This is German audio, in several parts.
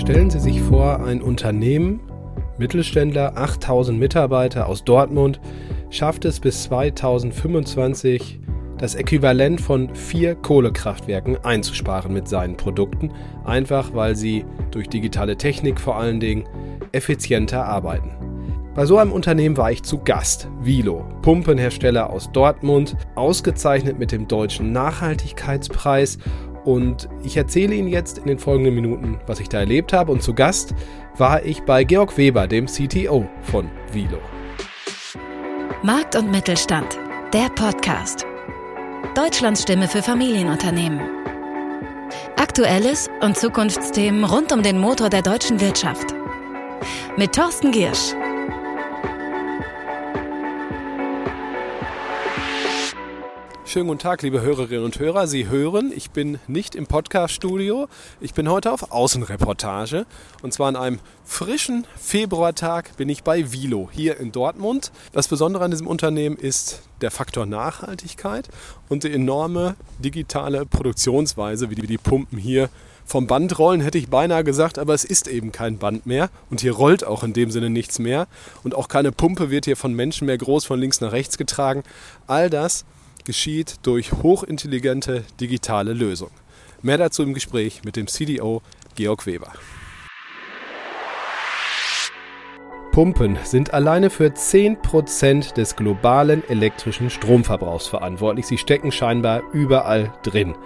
Stellen Sie sich vor, ein Unternehmen, Mittelständler, 8000 Mitarbeiter aus Dortmund, schafft es bis 2025 das Äquivalent von vier Kohlekraftwerken einzusparen mit seinen Produkten, einfach weil sie durch digitale Technik vor allen Dingen effizienter arbeiten. Bei so einem Unternehmen war ich zu Gast. Vilo, Pumpenhersteller aus Dortmund, ausgezeichnet mit dem deutschen Nachhaltigkeitspreis. Und ich erzähle Ihnen jetzt in den folgenden Minuten, was ich da erlebt habe. Und zu Gast war ich bei Georg Weber, dem CTO von Vilo. Markt und Mittelstand, der Podcast. Deutschlands Stimme für Familienunternehmen. Aktuelles und Zukunftsthemen rund um den Motor der deutschen Wirtschaft. Mit Thorsten Giersch. Schönen guten Tag, liebe Hörerinnen und Hörer. Sie hören, ich bin nicht im Podcast-Studio. Ich bin heute auf Außenreportage. Und zwar an einem frischen Februartag bin ich bei Vilo hier in Dortmund. Das Besondere an diesem Unternehmen ist der Faktor Nachhaltigkeit und die enorme digitale Produktionsweise, wie die, Pumpen hier vom Band rollen, hätte ich beinahe gesagt, aber es ist eben kein Band mehr und hier rollt auch in dem Sinne nichts mehr und auch keine Pumpe wird hier von Menschen mehr groß von links nach rechts getragen. All das geschieht durch hochintelligente digitale Lösungen. Mehr dazu im Gespräch mit dem CDO Georg Weber. Pumpen sind alleine für 10% des globalen elektrischen Stromverbrauchs verantwortlich. Sie stecken scheinbar überall drin.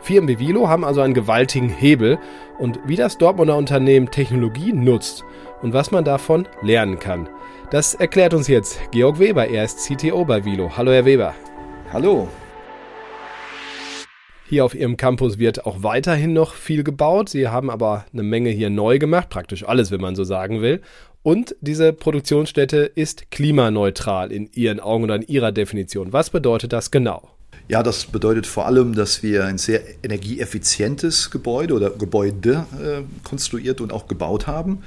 Firmen wie Vilo haben also einen gewaltigen Hebel und wie das Dortmunder Unternehmen Technologie nutzt und was man davon lernen kann. Das erklärt uns jetzt Georg Weber. Er ist CTO bei Vilo. Hallo, Herr Weber. Hallo. Hier auf Ihrem Campus wird auch weiterhin noch viel gebaut. Sie haben aber eine Menge hier neu gemacht, praktisch alles, wenn man so sagen will. Und diese Produktionsstätte ist klimaneutral in Ihren Augen oder in Ihrer Definition. Was bedeutet das genau? Ja, das bedeutet vor allem, dass wir ein sehr energieeffizientes Gebäude oder Gebäude äh, konstruiert und auch gebaut haben.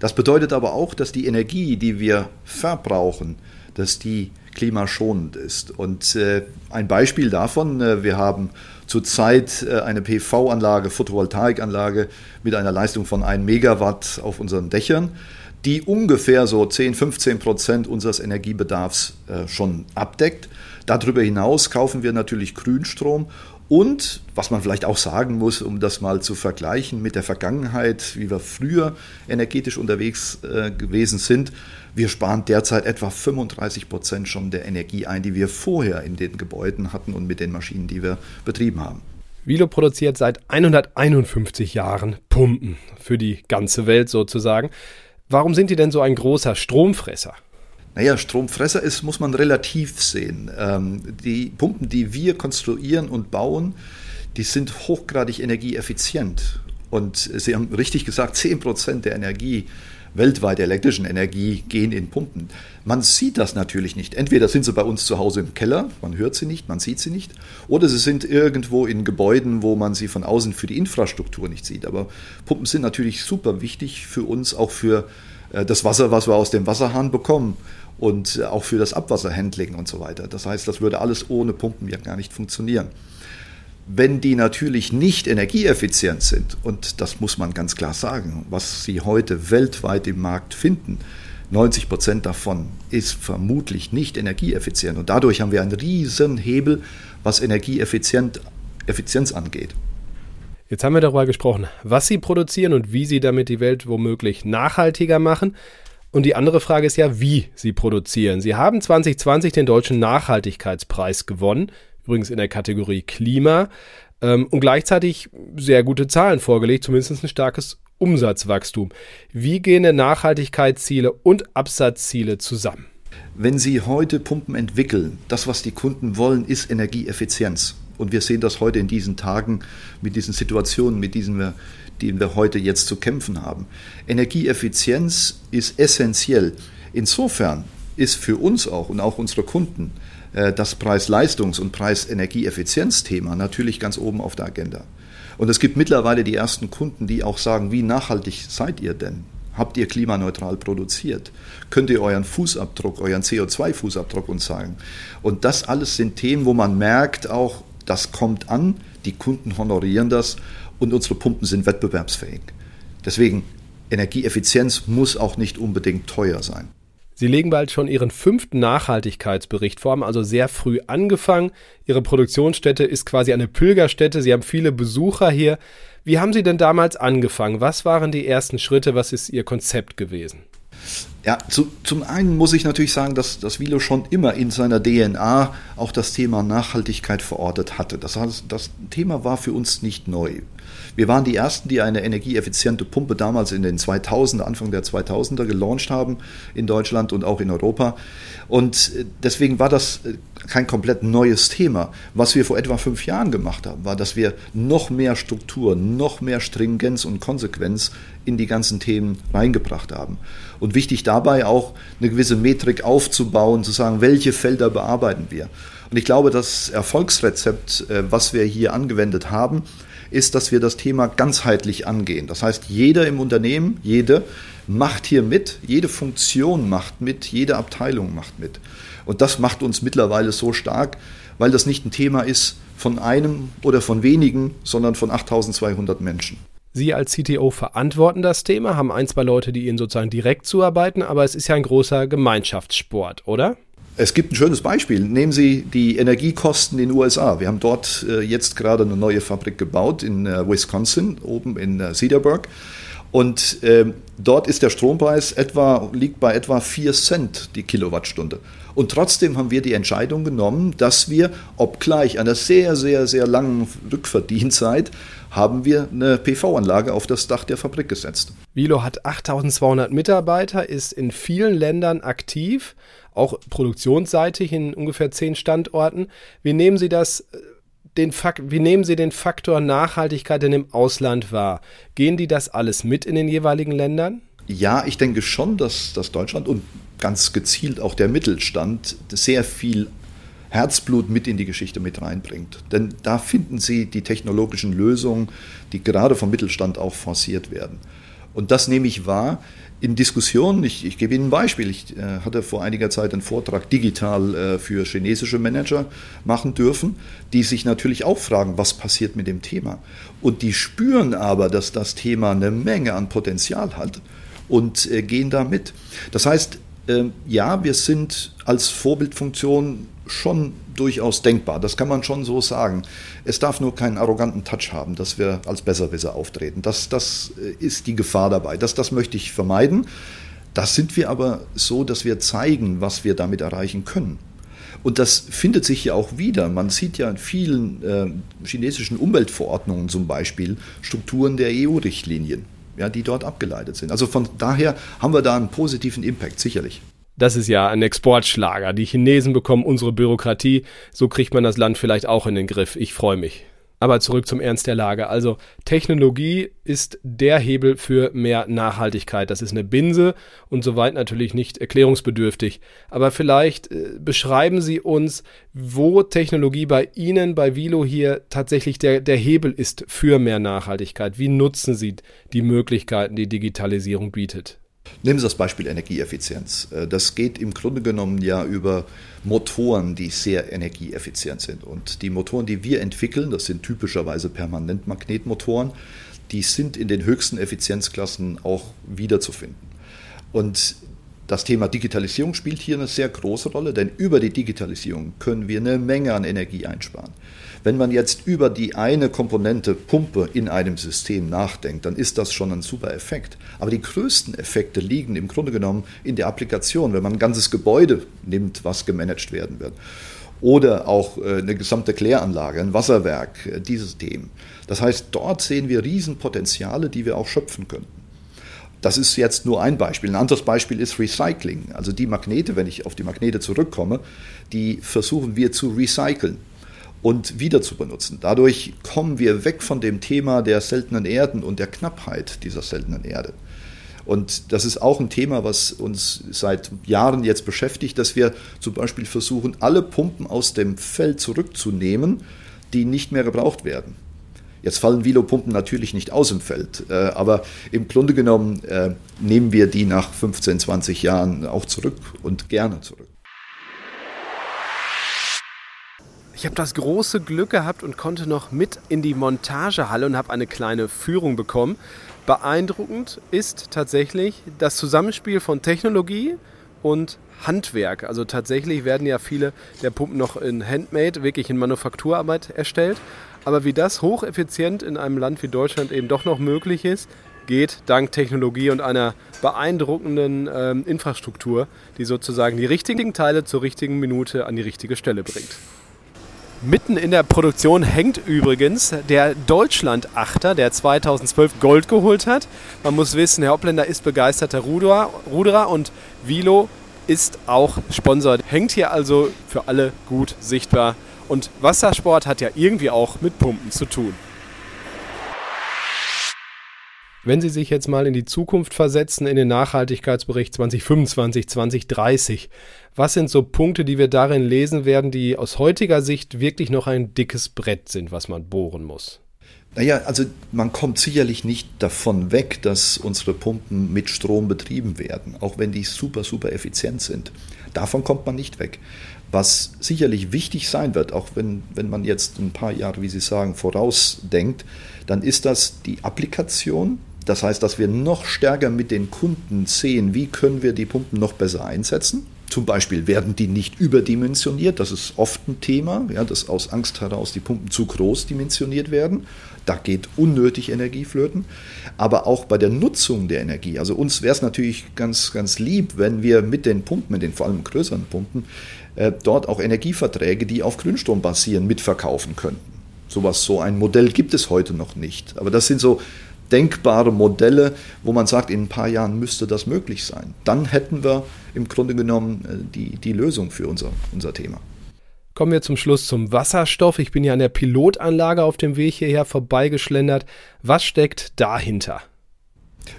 Das bedeutet aber auch, dass die Energie, die wir verbrauchen, dass die klimaschonend ist. Und äh, ein Beispiel davon, äh, wir haben zurzeit äh, eine PV-Anlage, Photovoltaikanlage mit einer Leistung von 1 Megawatt auf unseren Dächern, die ungefähr so 10, 15 Prozent unseres Energiebedarfs schon abdeckt. Darüber hinaus kaufen wir natürlich Grünstrom und was man vielleicht auch sagen muss, um das mal zu vergleichen mit der Vergangenheit, wie wir früher energetisch unterwegs äh, gewesen sind, wir sparen derzeit etwa 35 Prozent schon der Energie ein, die wir vorher in den Gebäuden hatten und mit den Maschinen, die wir betrieben haben. Vilo produziert seit 151 Jahren Pumpen für die ganze Welt sozusagen. Warum sind die denn so ein großer Stromfresser? Naja, Stromfresser ist, muss man relativ sehen. Ähm, die Pumpen, die wir konstruieren und bauen, die sind hochgradig energieeffizient. Und Sie haben richtig gesagt, 10 Prozent der Energie weltweit der elektrischen Energie gehen in Pumpen. Man sieht das natürlich nicht. Entweder sind sie bei uns zu Hause im Keller, man hört sie nicht, man sieht sie nicht, oder sie sind irgendwo in Gebäuden, wo man sie von außen für die Infrastruktur nicht sieht. Aber Pumpen sind natürlich super wichtig für uns, auch für äh, das Wasser, was wir aus dem Wasserhahn bekommen und auch für das Abwasserhandling und so weiter. Das heißt, das würde alles ohne Pumpen ja gar nicht funktionieren. Wenn die natürlich nicht energieeffizient sind, und das muss man ganz klar sagen, was Sie heute weltweit im Markt finden, 90 Prozent davon ist vermutlich nicht energieeffizient. Und dadurch haben wir einen riesen Hebel, was Energieeffizienz angeht. Jetzt haben wir darüber gesprochen, was Sie produzieren und wie Sie damit die Welt womöglich nachhaltiger machen. Und die andere Frage ist ja, wie Sie produzieren. Sie haben 2020 den Deutschen Nachhaltigkeitspreis gewonnen, übrigens in der Kategorie Klima, ähm, und gleichzeitig sehr gute Zahlen vorgelegt, zumindest ein starkes Umsatzwachstum. Wie gehen denn Nachhaltigkeitsziele und Absatzziele zusammen? Wenn Sie heute Pumpen entwickeln, das, was die Kunden wollen, ist Energieeffizienz. Und wir sehen das heute in diesen Tagen mit diesen Situationen, mit diesen wir, denen wir heute jetzt zu kämpfen haben. Energieeffizienz ist essentiell. Insofern ist für uns auch und auch unsere Kunden äh, das Preis-Leistungs- und Preis-Energieeffizienz-Thema natürlich ganz oben auf der Agenda. Und es gibt mittlerweile die ersten Kunden, die auch sagen, wie nachhaltig seid ihr denn? Habt ihr klimaneutral produziert? Könnt ihr euren Fußabdruck, euren CO2-Fußabdruck uns sagen? Und das alles sind Themen, wo man merkt auch, das kommt an, die Kunden honorieren das und unsere Pumpen sind wettbewerbsfähig. Deswegen, Energieeffizienz muss auch nicht unbedingt teuer sein. Sie legen bald schon Ihren fünften Nachhaltigkeitsbericht vor, haben also sehr früh angefangen. Ihre Produktionsstätte ist quasi eine Pilgerstätte. Sie haben viele Besucher hier. Wie haben Sie denn damals angefangen? Was waren die ersten Schritte? Was ist Ihr Konzept gewesen? Ja, zu, zum einen muss ich natürlich sagen, dass, dass Vilo schon immer in seiner DNA auch das Thema Nachhaltigkeit verortet hatte. Das, heißt, das Thema war für uns nicht neu. Wir waren die Ersten, die eine energieeffiziente Pumpe damals in den 2000er, Anfang der 2000er gelauncht haben in Deutschland und auch in Europa. Und äh, deswegen war das äh, kein komplett neues Thema. Was wir vor etwa fünf Jahren gemacht haben, war, dass wir noch mehr Struktur, noch mehr Stringenz und Konsequenz in die ganzen Themen reingebracht haben. Und wichtig dabei auch eine gewisse Metrik aufzubauen, zu sagen, welche Felder bearbeiten wir. Und ich glaube, das Erfolgsrezept, äh, was wir hier angewendet haben, ist, dass wir das Thema ganzheitlich angehen. Das heißt, jeder im Unternehmen, jede macht hier mit, jede Funktion macht mit, jede Abteilung macht mit. Und das macht uns mittlerweile so stark, weil das nicht ein Thema ist von einem oder von wenigen, sondern von 8200 Menschen. Sie als CTO verantworten das Thema, haben ein, zwei Leute, die Ihnen sozusagen direkt zuarbeiten, aber es ist ja ein großer Gemeinschaftssport, oder? Es gibt ein schönes Beispiel. Nehmen Sie die Energiekosten in den USA. Wir haben dort äh, jetzt gerade eine neue Fabrik gebaut in äh, Wisconsin, oben in äh, Cedarburg. Und ähm, dort ist der Strompreis etwa, liegt bei etwa 4 Cent die Kilowattstunde. Und trotzdem haben wir die Entscheidung genommen, dass wir, obgleich einer sehr, sehr, sehr langen Rückverdienzeit, haben wir eine PV-Anlage auf das Dach der Fabrik gesetzt. Vilo hat 8200 Mitarbeiter, ist in vielen Ländern aktiv auch produktionsseitig in ungefähr zehn Standorten. Wie nehmen Sie das? Den Fakt, wie nehmen Sie den Faktor Nachhaltigkeit denn im Ausland wahr? Gehen die das alles mit in den jeweiligen Ländern? Ja, ich denke schon, dass, dass Deutschland und ganz gezielt auch der Mittelstand sehr viel Herzblut mit in die Geschichte mit reinbringt. Denn da finden Sie die technologischen Lösungen, die gerade vom Mittelstand auch forciert werden. Und das nehme ich wahr in Diskussionen. Ich, ich gebe Ihnen ein Beispiel. Ich äh, hatte vor einiger Zeit einen Vortrag digital äh, für chinesische Manager machen dürfen, die sich natürlich auch fragen, was passiert mit dem Thema. Und die spüren aber, dass das Thema eine Menge an Potenzial hat und äh, gehen da mit. Das heißt, ähm, ja, wir sind als Vorbildfunktion schon durchaus denkbar. Das kann man schon so sagen. Es darf nur keinen arroganten Touch haben, dass wir als Besserwisser auftreten. Das, das äh, ist die Gefahr dabei. Das, das möchte ich vermeiden. Das sind wir aber so, dass wir zeigen, was wir damit erreichen können. Und das findet sich ja auch wieder. Man sieht ja in vielen äh, chinesischen Umweltverordnungen zum Beispiel Strukturen der EU-Richtlinien, ja, die dort abgeleitet sind. Also von daher haben wir da einen positiven Impact, sicherlich. Das ist ja ein Exportschlager. Die Chinesen bekommen unsere Bürokratie. So kriegt man das Land vielleicht auch in den Griff. Ich freue mich. Aber zurück zum Ernst der Lage. Also Technologie ist der Hebel für mehr Nachhaltigkeit. Das ist eine Binse und soweit natürlich nicht erklärungsbedürftig. Aber vielleicht äh, beschreiben Sie uns, wo Technologie bei Ihnen, bei Vilo hier tatsächlich der, der Hebel ist für mehr Nachhaltigkeit. Wie nutzen Sie die Möglichkeiten, die Digitalisierung bietet? Nehmen Sie das Beispiel Energieeffizienz. Äh, das geht im Grunde genommen ja über Motoren, die sehr energieeffizient sind. Und die Motoren, die wir entwickeln, das sind typischerweise Permanentmagnetmotoren, die sind in den höchsten Effizienzklassen auch wiederzufinden. Und das Thema Digitalisierung spielt hier eine sehr große Rolle, denn über die Digitalisierung können wir eine Menge an Energie einsparen. Wenn man jetzt über die eine Komponente Pumpe in einem System nachdenkt, dann ist das schon ein super Effekt. Aber die größten Effekte liegen im Grunde genommen in der Applikation, wenn man ein ganzes Gebäude nimmt, was gemanagt werden wird. Oder auch äh, eine gesamte Kläranlage, ein Wasserwerk, äh, dieses Themen. Das heißt, dort sehen wir Riesenpotenziale, die wir auch schöpfen könnten. Das ist jetzt nur ein Beispiel. Ein anderes Beispiel ist Recycling. Also die Magnete, wenn ich auf die Magnete zurückkomme, die versuchen wir zu recyceln und wieder zu benutzen. Dadurch kommen wir weg von dem Thema der seltenen Erden und der Knappheit dieser seltenen Erde. Und das ist auch ein Thema, was uns seit Jahren jetzt beschäftigt, dass wir zum Beispiel versuchen, alle Pumpen aus dem Feld zurückzunehmen, die nicht mehr gebraucht werden. Jetzt fallen Vilo-Pumpen natürlich nicht aus dem Feld, äh, aber im Grunde genommen äh, nehmen wir die nach 15, 20 Jahren auch zurück und gerne zurück. Ich habe das große Glück gehabt und konnte noch mit in die Montagehalle und habe eine kleine Führung bekommen. beeindruckend ist tatsächlich das Zusammenspiel von Technologie und Handwerk. Also tatsächlich werden ja viele der Pumpen noch in Handmade, wirklich in Manufakturarbeit erstellt. Aber wie das hocheffizient in einem Land wie Deutschland eben doch noch möglich ist, geht dank Technologie und einer beeindruckenden ähm, Infrastruktur, die sozusagen die richtigen Teile zur richtigen Minute an die richtige Stelle bringt. Mitten in der Produktion hängt übrigens der Deutschland-Achter, der 2012 Gold geholt hat. Man muss wissen, Herr Opländer ist begeisterter Ruderer, Ruderer und Vilo ist auch Sponsor. Hängt hier also für alle gut sichtbar. Und Wassersport hat ja irgendwie auch mit Pumpen zu tun. Wenn Sie sich jetzt mal in die Zukunft versetzen, in den Nachhaltigkeitsbericht 2025, 2030, was sind so Punkte, die wir darin lesen werden, die aus heutiger Sicht wirklich noch ein dickes Brett sind, was man bohren muss? Naja, also man kommt sicherlich nicht davon weg, dass unsere Pumpen mit Strom betrieben werden, auch wenn die super, super effizient sind. Davon kommt man nicht weg. Was sicherlich wichtig sein wird, auch wenn, wenn man jetzt ein paar Jahre, wie Sie sagen, vorausdenkt, dann ist das die Applikation das heißt, dass wir noch stärker mit den Kunden sehen, wie können wir die Pumpen noch besser einsetzen. Zum Beispiel werden die nicht überdimensioniert, das ist oft ein Thema, ja, dass aus Angst heraus die Pumpen zu groß dimensioniert werden. Da geht unnötig Energie flöten. Aber auch bei der Nutzung der Energie. Also uns wäre es natürlich ganz, ganz lieb, wenn wir mit den Pumpen, mit den vor allem größeren Pumpen, äh, dort auch Energieverträge, die auf Grünstrom basieren, mitverkaufen könnten. Sowas, so ein Modell gibt es heute noch nicht. Aber das sind so denkbare Modelle, wo man sagt, in ein paar Jahren müsste das möglich sein. Dann hätten wir im Grunde genommen äh, die, die Lösung für unser, unser Thema. Kommen wir zum Schluss zum Wasserstoff. Ich bin ja an der Pilotanlage auf dem Weg hierher vorbeigeschlendert. Was steckt dahinter?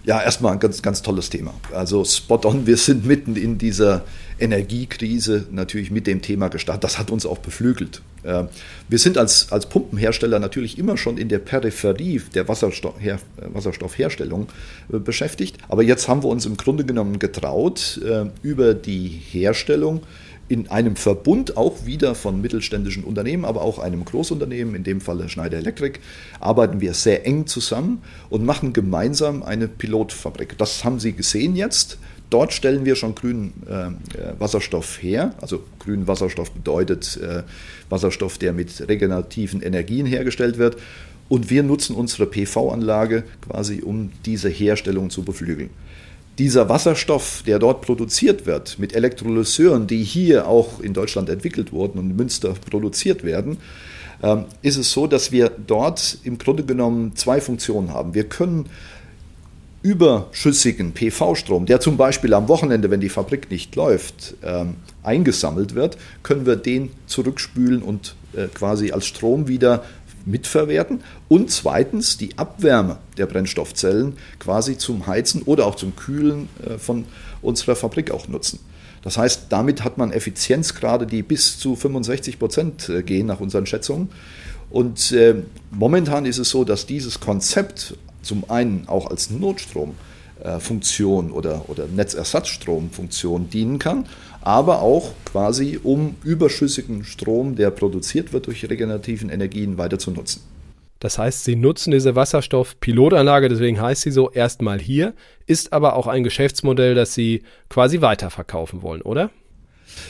Ja, erstmal ein ganz, ganz tolles Thema. Also spot on, wir sind mitten in dieser Energiekrise natürlich mit dem Thema gestartet. Das hat uns auch beflügelt. Ähm, wir sind als, als Pumpenhersteller natürlich immer schon in der Peripherie der Wasserstoff, Her, Wasserstoffherstellung äh, beschäftigt. Aber jetzt haben wir uns im Grunde genommen getraut, äh, über die Herstellung in einem Verbund auch wieder von mittelständischen Unternehmen, aber auch einem Großunternehmen, in dem Falle Schneider Electric, arbeiten wir sehr eng zusammen und machen gemeinsam eine Pilotfabrik. Das haben Sie gesehen jetzt. Dort stellen wir schon grünen äh, Wasserstoff her. Also grünen Wasserstoff bedeutet äh, Wasserstoff, der mit regenerativen Energien hergestellt wird. Und wir nutzen unsere PV-Anlage quasi, um diese Herstellung zu beflügeln dieser Wasserstoff, der dort produziert wird, mit Elektrolyseuren, die hier auch in Deutschland entwickelt wurden und in Münster produziert werden, ähm, ist es so, dass wir dort im Grunde genommen zwei Funktionen haben. Wir können überschüssigen PV-Strom, der zum Beispiel am Wochenende, wenn die Fabrik nicht läuft, ähm, eingesammelt wird, können wir den zurückspülen und äh, quasi als Strom wieder mitverwerten und zweitens die Abwärme der Brennstoffzellen quasi zum Heizen oder auch zum Kühlen äh, von unserer Fabrik auch nutzen. Das heißt, damit hat man Effizienzgrade, die bis zu 65 Prozent äh, gehen nach unseren Schätzungen. Und äh, momentan ist es so, dass dieses Konzept zum einen auch als Notstromfunktion oder, oder Netzersatzstromfunktion dienen kann, aber auch quasi um überschüssigen Strom, der produziert wird durch regenerativen Energien, weiter zu nutzen. Das heißt, Sie nutzen diese Wasserstoff-Pilotanlage, deswegen heißt sie so, erstmal hier, ist aber auch ein Geschäftsmodell, das Sie quasi weiterverkaufen wollen, oder?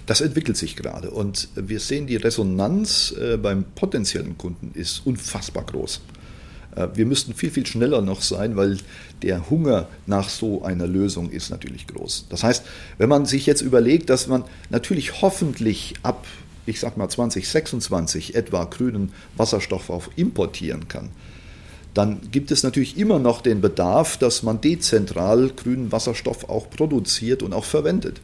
Das entwickelt sich gerade und wir sehen, die Resonanz äh, beim potenziellen Kunden ist unfassbar groß. Äh, wir müssten viel, viel schneller noch sein, weil der Hunger nach so einer Lösung ist natürlich groß. Das heißt, wenn man sich jetzt überlegt, dass man natürlich hoffentlich ab, ich sag mal 2026 etwa grünen Wasserstoff auch importieren kann, dann gibt es natürlich immer noch den Bedarf, dass man dezentral grünen Wasserstoff auch produziert und auch verwendet.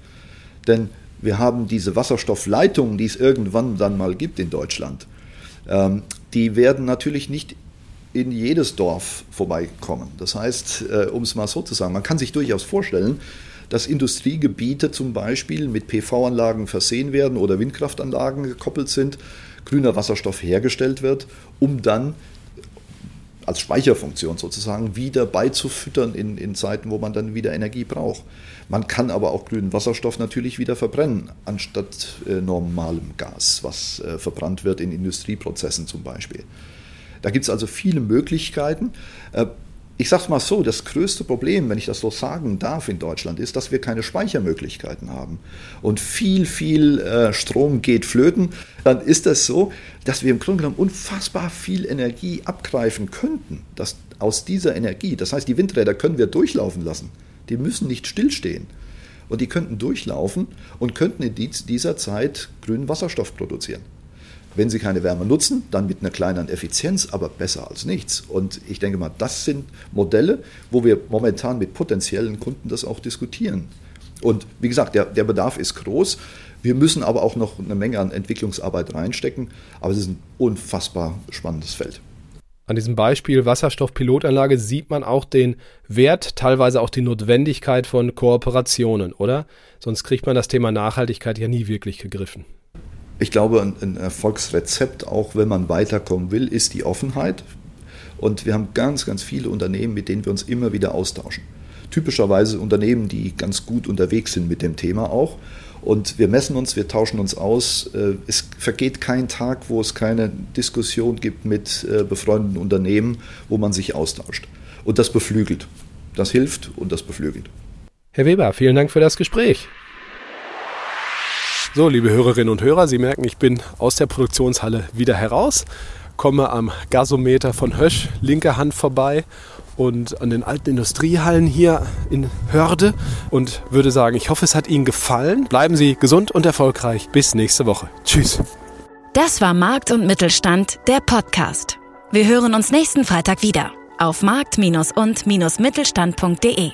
Denn wir haben diese Wasserstoffleitungen, die es irgendwann dann mal gibt in Deutschland. Ähm, die werden natürlich nicht in jedes Dorf vorbeikommen. Das heißt, äh, um es mal so zu sagen, man kann sich durchaus vorstellen, dass Industriegebiete zum Beispiel mit PV-Anlagen versehen werden oder Windkraftanlagen gekoppelt sind, grüner Wasserstoff hergestellt wird, um dann als Speicherfunktion sozusagen wieder beizufüttern in, in Zeiten, wo man dann wieder Energie braucht. Man kann aber auch grünen Wasserstoff natürlich wieder verbrennen, anstatt äh, normalem Gas, was äh, verbrannt wird in Industrieprozessen zum Beispiel. Da gibt es also viele Möglichkeiten. Äh, ich sage es mal so, das größte Problem, wenn ich das so sagen darf in Deutschland, ist, dass wir keine Speichermöglichkeiten haben. Und viel, viel äh, Strom geht flöten. Dann ist das so, dass wir im Grunde genommen unfassbar viel Energie abgreifen könnten. Dass aus dieser Energie, das heißt, die Windräder können wir durchlaufen lassen. Die müssen nicht stillstehen. Und die könnten durchlaufen und könnten in dieser Zeit grünen Wasserstoff produzieren. Wenn Sie keine Wärme nutzen, dann mit einer kleineren Effizienz, aber besser als nichts. Und ich denke mal, das sind Modelle, wo wir momentan mit potenziellen Kunden das auch diskutieren. Und wie gesagt, der, der Bedarf ist groß. Wir müssen aber auch noch eine Menge an Entwicklungsarbeit reinstecken. Aber es ist ein unfassbar spannendes Feld. An diesem Beispiel Wasserstoffpilotanlage sieht man auch den Wert, teilweise auch die Notwendigkeit von Kooperationen, oder? Sonst kriegt man das Thema Nachhaltigkeit ja nie wirklich gegriffen. Ich glaube, ein, Erfolgsrezept, auch wenn man weiterkommen will, ist die Offenheit. Und wir haben ganz, ganz viele Unternehmen, mit denen wir uns immer wieder austauschen. Typischerweise Unternehmen, die ganz gut unterwegs sind mit dem Thema auch. Und wir messen uns, wir tauschen uns aus. Äh, es vergeht kein Tag, wo es keine Diskussion gibt mit äh, befreundeten Unternehmen, wo man sich austauscht. Und das beflügelt. Das hilft und das beflügelt. Herr Weber, vielen Dank für das Gespräch. So, liebe Hörerinnen und Hörer, Sie merken, ich bin aus der Produktionshalle wieder heraus, komme am Gasometer von Hösch, linke Hand vorbei und an den alten Industriehallen hier in Hörde und würde sagen, ich hoffe, es hat Ihnen gefallen. Bleiben Sie gesund und erfolgreich. Bis nächste Woche. Tschüss. Das war Markt und Mittelstand, der Podcast. Wir hören uns nächsten Freitag wieder auf markt- und-mittelstand.de.